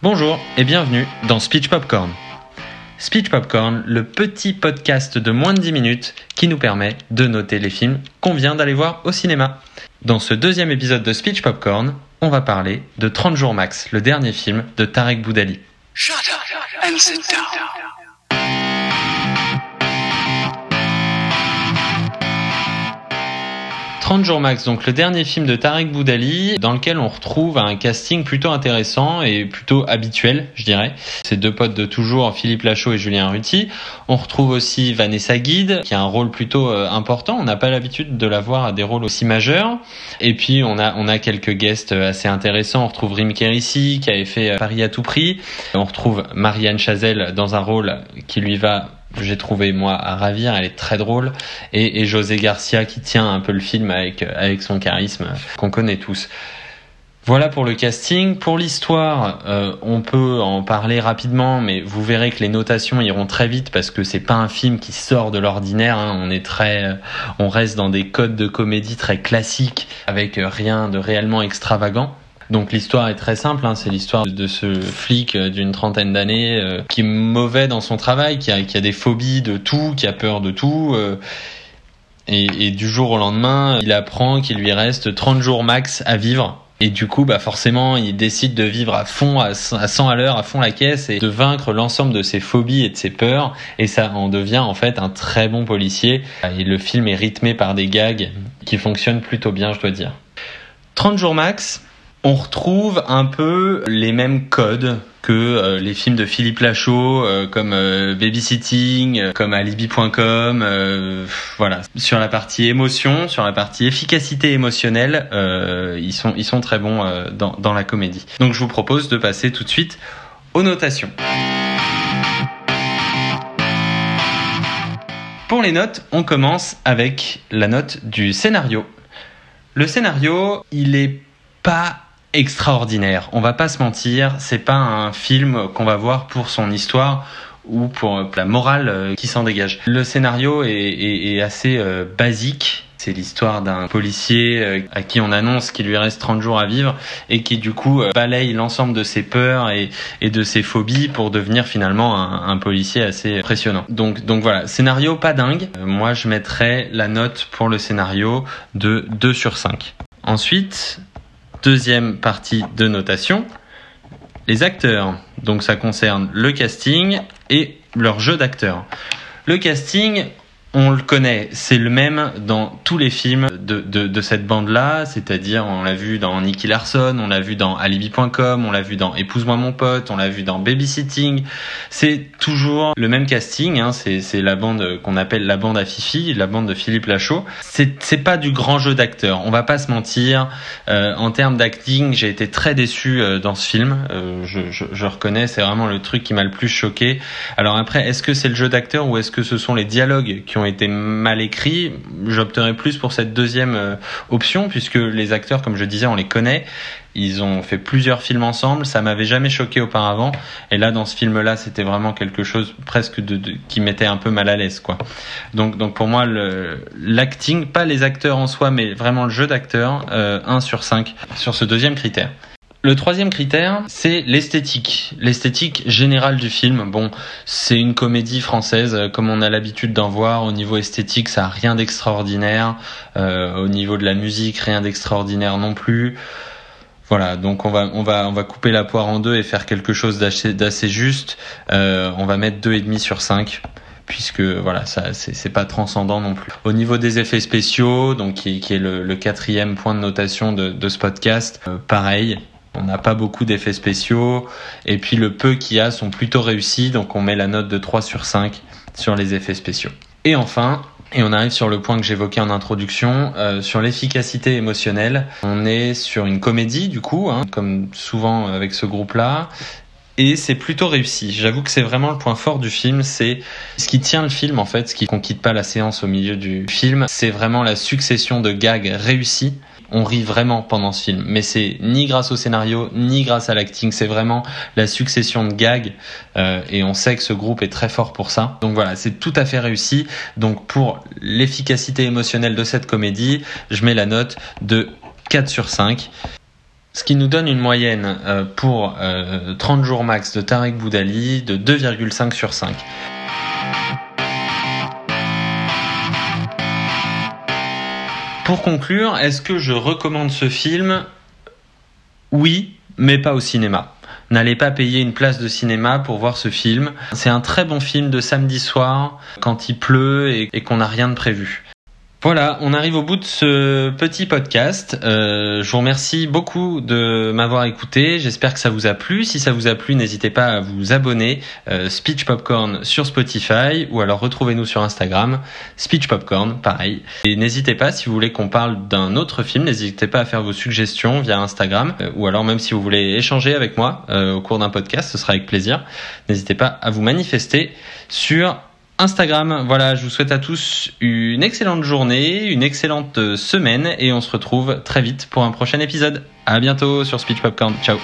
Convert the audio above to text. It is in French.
Bonjour et bienvenue dans Speech Popcorn. Speech Popcorn, le petit podcast de moins de 10 minutes qui nous permet de noter les films qu'on vient d'aller voir au cinéma. Dans ce deuxième épisode de Speech Popcorn, on va parler de 30 jours max, le dernier film de Tarek Boudali. 30 jours max, donc le dernier film de Tarek Boudali, dans lequel on retrouve un casting plutôt intéressant et plutôt habituel, je dirais. Ces deux potes de toujours, Philippe Lachaud et Julien Ruti. On retrouve aussi Vanessa Guide, qui a un rôle plutôt euh, important. On n'a pas l'habitude de la voir à des rôles aussi majeurs. Et puis on a on a quelques guests euh, assez intéressants. On retrouve Rim Kérissi, qui avait fait euh, Paris à tout prix. On retrouve Marianne Chazelle dans un rôle qui lui va j'ai trouvé moi à ravir, elle est très drôle, et, José Garcia qui tient un peu le film avec, avec son charisme qu'on connaît tous. Voilà pour le casting. Pour l'histoire, euh, on peut en parler rapidement, mais vous verrez que les notations iront très vite parce que c'est pas un film qui sort de l'ordinaire. hein. On est très, euh, on reste dans des codes de comédie très classiques avec euh, rien de réellement extravagant. Donc l'histoire est très simple, hein, c'est l'histoire de ce flic euh, d'une trentaine d'années euh, qui est mauvais dans son travail, qui a, qui a des phobies de tout, qui a peur de tout. euh, et, du jour au lendemain, il apprend qu'il lui reste 30 jours max à vivre. Et du coup, bah forcément, il décide de vivre à fond, à 100 à l'heure, à fond la caisse, et de vaincre l'ensemble de ses phobies et de ses peurs. Et ça en devient en fait un très bon policier. Et le film est rythmé par des gags qui fonctionnent plutôt bien, je dois dire. 30 jours max, on retrouve un peu les mêmes codes que euh, les films de Philippe Lachaud, euh, comme euh, Babysitting, comme Alibi.com, voilà. Sur la partie émotion, sur la partie efficacité émotionnelle, ils sont très bons dans dans la comédie. Donc je vous propose de passer tout de suite aux notations. Pour les notes, on commence avec la note du scénario. Le scénario, il est pas extraordinaire. On va pas se mentir, c'est pas un film qu'on va voir pour son histoire ou pour la morale euh, qui s'en dégage. Le scénario est, est- est assez euh, basique. C'est l'histoire d'un policier euh, à qui on annonce qu'il lui reste 30 jours à vivre et qui du coup euh, balaye l'ensemble de ses peurs et, de ses phobies pour devenir finalement un, un policier assez impressionnant. Donc, donc voilà, scénario pas dingue. Euh, Moi je mettrais la note pour le scénario de 2 sur 5. Ensuite, deuxième partie de notation, les acteurs. Donc ça concerne le casting et leur jeu d'acteur. Le casting, on le connaît, c'est le même dans tous les films de, de, de cette bande-là, c'est-à-dire on l'a vu dans Nicky Larson, on l'a vu dans Alibi.com, on l'a vu dans Épouse-moi mon pote, on l'a vu dans Babysitting. C'est toujours le même casting, hein, c'est la bande qu'on appelle la bande à Fifi, la bande de Philippe Lachaud. C'est pas du grand jeu d'acteur, on va pas se mentir. Euh, en termes d'acting, j'ai été très déçu euh, dans ce film. Euh, je, je, je reconnais, c'est vraiment le truc qui m'a le plus choqué. Alors après, est-ce que c'est le jeu d'acteur ou est-ce que ce sont les dialogues qui ont été mal écrits J'opterais plus pour cette deuxième euh, option puisque les acteurs, comme je disais, on les connaît. Ils ont fait plusieurs films ensemble, ça m'avait jamais choqué auparavant. Et là, dans ce film-là, c'était vraiment quelque chose presque de, qui m'était un peu mal à l'aise, quoi. Donc, donc pour moi, l'acting, pas les acteurs en soi, mais vraiment le jeu d'acteur, euh, 1 sur 5 sur ce deuxième critère. Le troisième critère, c'est l'esthétique. L'esthétique générale du film. Bon, c'est une comédie française, euh, comme on a l'habitude d'en voir. Au niveau esthétique, ça a rien d'extraordinaire. Euh, au niveau de la musique, rien d'extraordinaire non plus. Voilà, donc on va on va on va couper la poire en deux et faire quelque chose d'assez juste. Euh, on va mettre deux et demi sur 5 puisque voilà ça c'est pas transcendant non plus. Au niveau des effets spéciaux, donc qui, est le, quatrième point de notation de, ce podcast, pareil. On n'a pas beaucoup d'effets spéciaux et puis le peu qu'il y a sont plutôt réussis donc on met la note de 3 sur 5 sur les effets spéciaux. Et enfin, et on arrive sur le point que j'évoquais en introduction, euh, sur l'efficacité émotionnelle. On est sur une comédie du coup, hein, comme souvent avec ce groupe-là. Et c'est plutôt réussi. J'avoue que c'est vraiment le point fort du film. C'est ce qui tient le film en fait, ce qui qu'on quitte pas la séance au milieu du film. C'est vraiment la succession de gags réussis. On rit vraiment pendant ce film, mais c'est ni grâce au scénario ni grâce à l'acting. C'est vraiment la succession de gags euh, et on sait que ce groupe est très fort pour ça. Donc voilà, c'est tout à fait réussi. Donc pour l'efficacité émotionnelle de cette comédie, je mets la note de 4 sur 5. Ce qui nous donne une moyenne euh, pour 30 jours max de Tarek Boudali de 2,5 sur 5. Pour conclure, est-ce que je recommande ce film? Oui, mais pas au cinéma. N'allez pas payer une place de cinéma pour voir ce film. C'est un très bon film de samedi soir quand il pleut et, qu'on n'a rien de prévu. Voilà, on arrive au bout de ce petit podcast. Euh, je vous remercie beaucoup de m'avoir écouté. J'espère que ça vous a plu. Si ça vous a plu, n'hésitez pas à vous abonner. Euh, Speech Popcorn sur Spotify ou alors retrouvez-nous sur Instagram. Speech Popcorn, pareil. Et n'hésitez pas, si vous voulez qu'on parle d'un autre film, n'hésitez pas à faire vos suggestions via Instagram euh, ou alors même si vous voulez échanger avec moi euh, au cours d'un podcast, ce sera avec plaisir. N'hésitez pas à vous manifester sur Instagram. Voilà, je vous souhaite à tous une excellente journée, une excellente semaine et on se retrouve très vite pour un prochain épisode. À bientôt sur Speech Popcorn. Ciao.